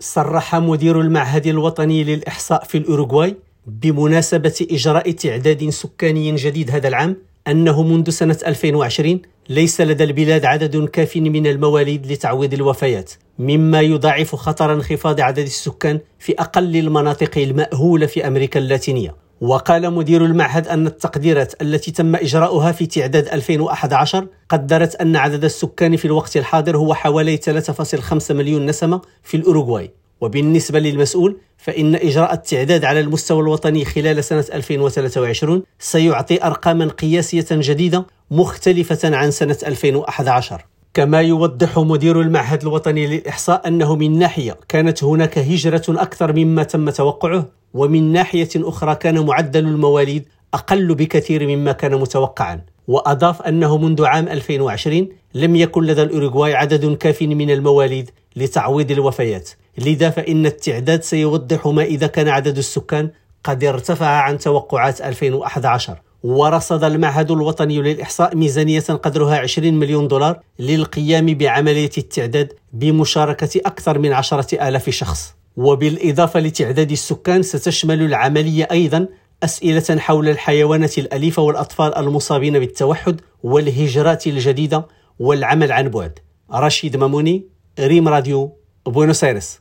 صرح مدير المعهد الوطني للإحصاء في الأوروغواي بمناسبة إجراء تعداد سكاني جديد هذا العام أنه منذ سنة 2020 ليس لدى البلاد عدد كاف من المواليد لتعويض الوفيات مما يضاعف خطر انخفاض عدد السكان في أقل المناطق المأهولة في أمريكا اللاتينية. وقال مدير المعهد أن التقديرات التي تم إجراؤها في تعداد 2011 قدرت أن عدد السكان في الوقت الحاضر هو حوالي 3.5 مليون نسمة في الأوروغواي. وبالنسبة للمسؤول فإن إجراء التعداد على المستوى الوطني خلال سنة 2023 سيعطي أرقاما قياسية جديدة مختلفة عن سنة 2011 كما يوضح مدير المعهد الوطني للإحصاء أنه من ناحية كانت هناك هجرة أكثر مما تم توقعه ومن ناحية أخرى كان معدل المواليد أقل بكثير مما كان متوقعا وأضاف أنه منذ عام 2020 لم يكن لدى الأوروغواي عدد كاف من المواليد لتعويض الوفيات لذا فإن التعداد سيوضح ما إذا كان عدد السكان قد ارتفع عن توقعات 2011 ورصد المعهد الوطني للإحصاء ميزانية قدرها 20 مليون دولار للقيام بعملية التعداد بمشاركة أكثر من عشرة آلاف شخص. وبالإضافة لتعداد السكان ستشمل العملية أيضا أسئلة حول الحيوانات الأليفة والأطفال المصابين بالتوحد والهجرات الجديدة والعمل عن بعد. رشيد ماموني ريم راديو بوينوس ايرس